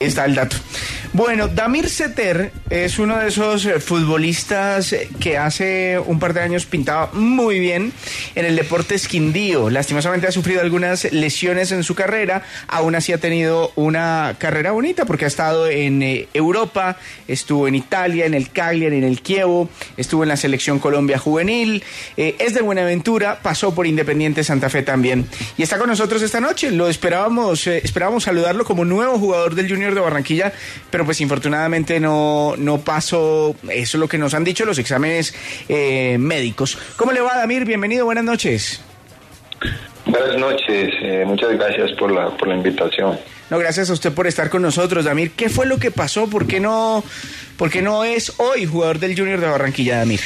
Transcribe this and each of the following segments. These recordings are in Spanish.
está el dato. Bueno, Damir Seter es uno de esos eh, futbolistas que hace un par de años pintaba muy bien en el deporte esquindío. Lastimosamente ha sufrido algunas lesiones en su carrera, aún así ha tenido una carrera bonita porque ha estado en eh, Europa, estuvo en Italia, en el Cagliari, en el Kievo, estuvo en la selección Colombia juvenil, eh, es de Buenaventura, pasó por Independiente Santa Fe también y está con nosotros esta noche. Lo esperábamos, esperábamos saludarlo como nuevo jugador del Junior de Barranquilla, pero pues infortunadamente no, no pasó, eso es lo que nos han dicho los exámenes eh, médicos. ¿Cómo le va, Damir? Bienvenido, buenas noches. Buenas noches, eh, muchas gracias por la, por la invitación. No, gracias a usted por estar con nosotros, Damir. ¿Qué fue lo que pasó? ¿Por qué no, por qué no es hoy jugador del Junior de Barranquilla, Damir?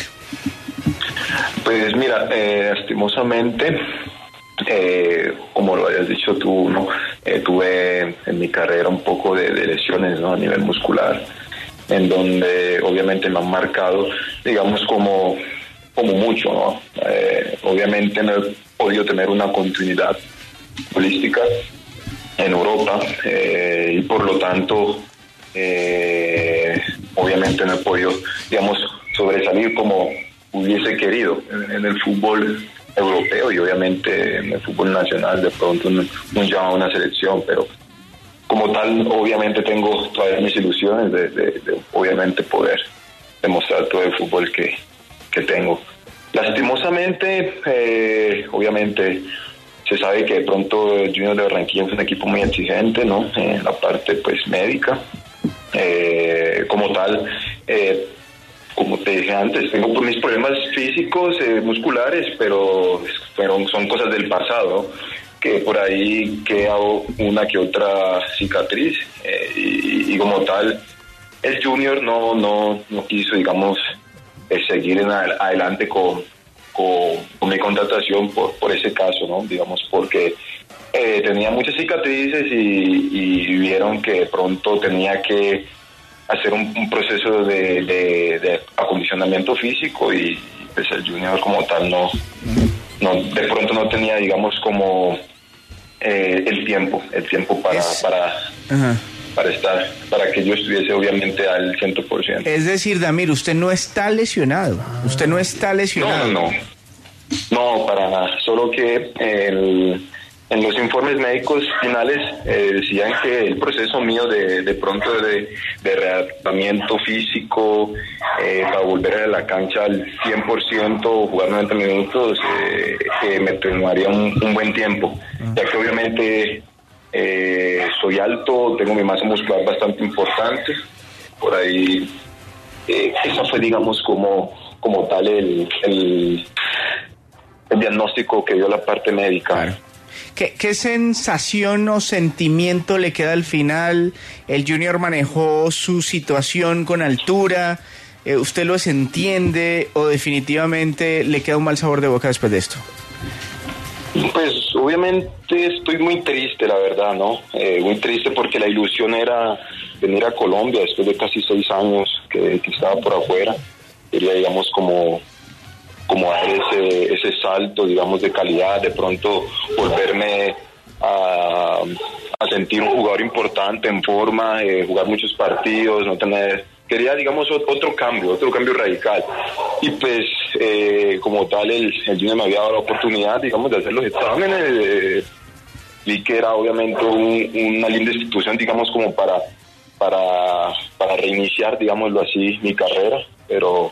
Pues mira, eh, lastimosamente eh, como lo habías dicho tú, ¿no? Eh, tuve en mi carrera un poco de, lesiones ¿no? a nivel muscular, en donde obviamente me han marcado, digamos, como, como mucho. ¿no? Eh, obviamente no he podido tener una continuidad holística en Europa y por lo tanto, obviamente no he podido, digamos, sobresalir como hubiese querido en el fútbol europeo y obviamente en el fútbol nacional de pronto no, llama a una selección, pero como tal obviamente tengo todavía mis ilusiones de, obviamente poder demostrar todo el fútbol que, que tengo. Lastimosamente, eh, obviamente se sabe que de pronto Junior de Barranquilla es un equipo muy exigente, ¿no? En la parte pues médica. Eh, como tal, eh, como te dije antes, tengo mis problemas físicos, eh, musculares, pero fueron, son cosas del pasado, que por ahí queda una que otra cicatriz eh, y, como tal, el junior no, no, no quiso, digamos, eh, seguir en adelante con, con, mi contratación por, por ese caso, ¿no? Digamos, porque tenía muchas cicatrices y, y vieron que de pronto tenía que hacer un, proceso de, acondicionamiento físico y pues el junior como tal no, no de pronto no tenía digamos como eh, el tiempo el tiempo para para para estar para que yo estuviese obviamente al 100%. Es decir, Damir, usted no está lesionado. Usted no está lesionado. No, no. No, para nada, solo que el en los informes médicos finales eh, decían que el proceso mío de, de pronto de, de readaptamiento físico eh, para volver a la cancha al 100%, jugar 90 minutos, eh, me tomaría un, buen tiempo, ya que obviamente soy alto, tengo mi masa muscular bastante importante, por ahí eso fue digamos como, como tal el, el, diagnóstico que dio la parte médica. ¿Qué, sensación o sentimiento le queda al final? El Junior manejó su situación con altura. Eh, ¿Usted lo entiende o definitivamente le queda un mal sabor de boca después de esto? Pues obviamente estoy muy triste, la verdad, ¿no? Eh, muy triste porque la ilusión era venir a Colombia después de casi seis años que, que estaba por afuera. Quería, digamos, como como dar ese, ese salto, digamos, de calidad, de pronto volverme a, sentir un jugador importante en forma, eh, jugar muchos partidos, no tener quería, digamos, otro cambio, otro cambio radical. Y pues, eh, como tal, el, el Junior me había dado la oportunidad, digamos, de hacer los exámenes. vi que era obviamente una linda institución, digamos, como para, para, para reiniciar, digámoslo así, mi carrera. Pero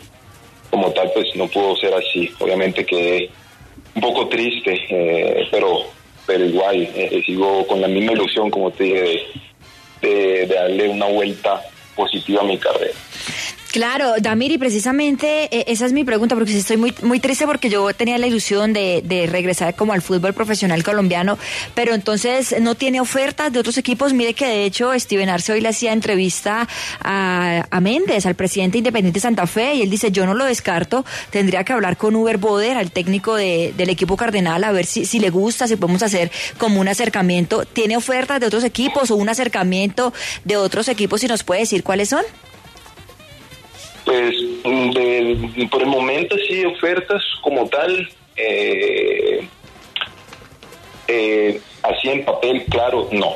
como tal, pues no pudo ser así. Obviamente que un poco triste, eh, pero, pero igual eh, eh, sigo con la misma ilusión, como te dije, de, darle una vuelta positiva a mi carrera. Claro, Damir, y precisamente eh, esa es mi pregunta, porque estoy muy, muy triste porque yo tenía la ilusión de, de, regresar como al fútbol profesional colombiano, pero entonces no tiene ofertas de otros equipos. Mire que de hecho Steven Arce hoy le hacía entrevista a, a Méndez, al presidente independiente Santa Fe, y él dice, yo no lo descarto, tendría que hablar con Uber Boder, al técnico de, del equipo cardenal, a ver si, si le gusta, si podemos hacer como un acercamiento. ¿Tiene ofertas de otros equipos o un acercamiento de otros equipos y nos puede decir cuáles son? Pues de, por el momento sí, ofertas como tal, eh, eh, así en papel, claro, no.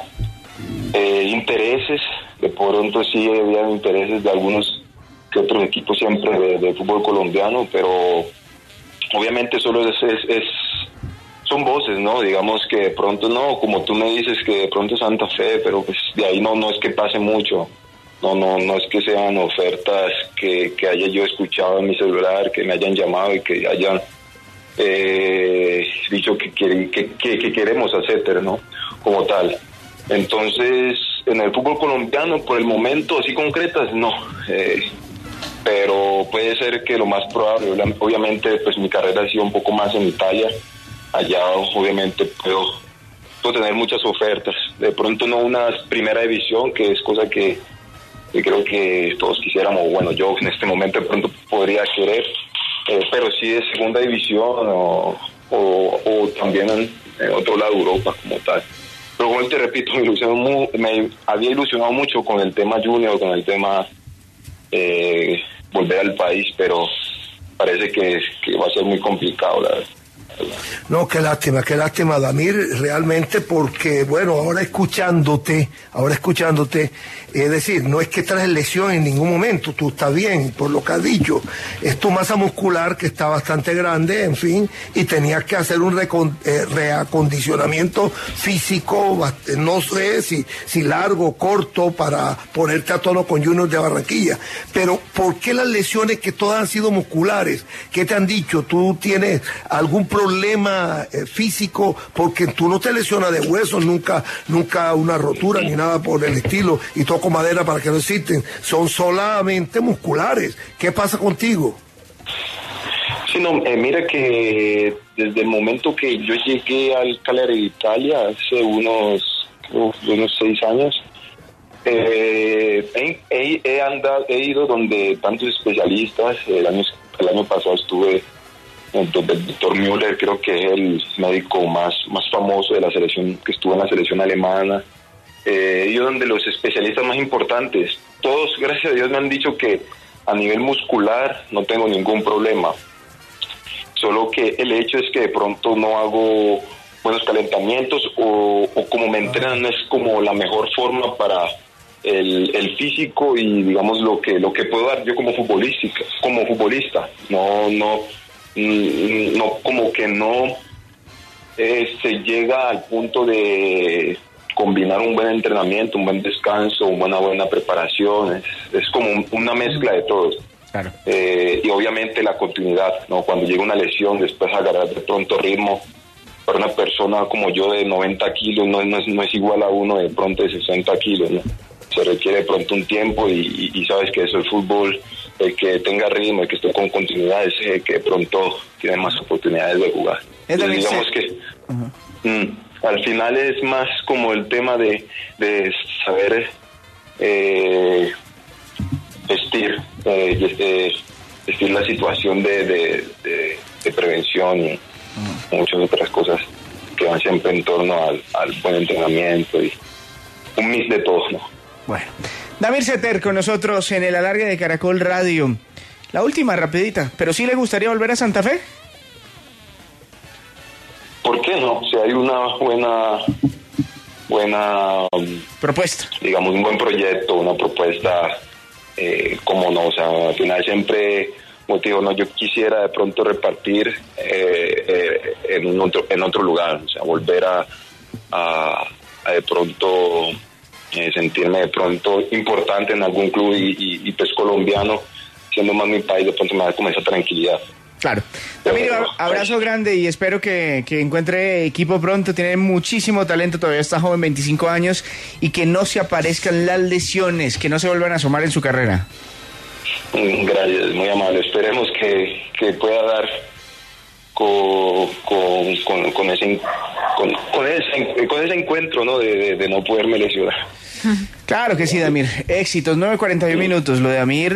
Eh, intereses, de pronto sí había intereses de algunos que otros equipos siempre de, fútbol colombiano, pero obviamente solo es, es, son voces, ¿no? Digamos que de pronto no, como tú me dices que de pronto Santa Fe, pero pues de ahí no, no es que pase mucho. No, no, no es que sean ofertas que, haya yo escuchado en mi celular, que me hayan llamado y que hayan eh, dicho que, que, que, queremos hacer, ¿no? Como tal. Entonces, en el fútbol colombiano, por el momento, así concretas, no. Eh, pero puede ser que lo más probable, obviamente, pues mi carrera ha sido un poco más en Italia. Allá, obviamente, puedo tener muchas ofertas. De pronto, no una primera división, que es cosa que y creo que todos quisiéramos, bueno, yo en este momento pronto podría querer, eh, pero sí de segunda división o, también en, otro lado de Europa como tal. Pero como te repito, me, me había ilusionado mucho con el tema junior, con el tema eh, volver al país, pero parece que, que va a ser muy complicado, la verdad. No, qué lástima, qué lástima, Damir, realmente porque, bueno, ahora escuchándote, ahora escuchándote, es decir, no es que traes lesión en ningún momento, tú estás bien, por lo que has dicho, es tu masa muscular que está bastante grande, en fin, y tenías que hacer un eh, reacondicionamiento físico, no sé si, si largo, corto, para ponerte a tono con Junior de Barranquilla, pero ¿por qué las lesiones que todas han sido musculares? ¿Qué te han dicho? ¿Tú tienes algún problema? Problema eh, físico, porque tú no te lesionas de huesos, nunca, nunca una rotura ni nada por el estilo, y toco madera para que no existen, son solamente musculares. ¿Qué pasa contigo? Sí, no, eh, mira que desde el momento que yo llegué al de Italia, hace unos, unos seis años, eh, he, andado, he ido donde tantos especialistas, el año, el año pasado estuve el doctor Müller creo que es el médico más, más famoso de la selección, que estuvo en la selección alemana. Eh, y donde los especialistas más importantes, todos, gracias a Dios, me han dicho que a nivel muscular no tengo ningún problema. Solo que el hecho es que de pronto no hago buenos calentamientos o, como me entrenan es como la mejor forma para el, el, físico y digamos lo que lo que puedo dar yo como futbolística como futbolista no no no como que no eh, se llega al punto de combinar un buen entrenamiento, un buen descanso, una buena preparación, es, como una mezcla de todos. Eh, y obviamente la continuidad, ¿no? Cuando llega una lesión, después agarrar de pronto ritmo. Para una persona como yo de 90 kilos no, no, es, no es igual a uno de pronto de 60 kilos, ¿no? Se requiere pronto un tiempo y, y sabes que eso el fútbol el que tenga ritmo, el que esté con continuidad, es el que pronto tiene más oportunidades de jugar. digamos que mm, al final es más como el tema de, de saber eh, vestir, eh, vestir la situación de, de, prevención y muchas otras cosas que van siempre en torno al, al buen entrenamiento y un mix de todo, ¿no? Bueno. David Seter con nosotros en el alargue de Caracol Radio. La última, rapidita, pero sí le gustaría volver a Santa Fe. ¿Por qué no? Si hay una buena buena propuesta, digamos un buen proyecto, una propuesta, eh, como no, o sea, al final siempre motivo, no, yo quisiera de pronto repartir eh, eh, en otro en otro lugar, o sea, volver a, a de pronto eh, sentirme de pronto importante en algún club y, y, pues colombiano, siendo más mi país, de pronto me da como esa tranquilidad. Claro. Pues, abrazo pues, grande y espero que, encuentre equipo pronto. Tiene muchísimo talento, todavía está joven, 25 años, y que no se aparezcan las lesiones, que no se vuelvan a asomar en su carrera. Mm, gracias, muy amable. Esperemos que, pueda dar con, con, ese, con, ese, con ese encuentro ¿no? De, de no poderme lesionar. Claro que sí, Damir. Éxitos, 9.41 minutos. Lo de Amir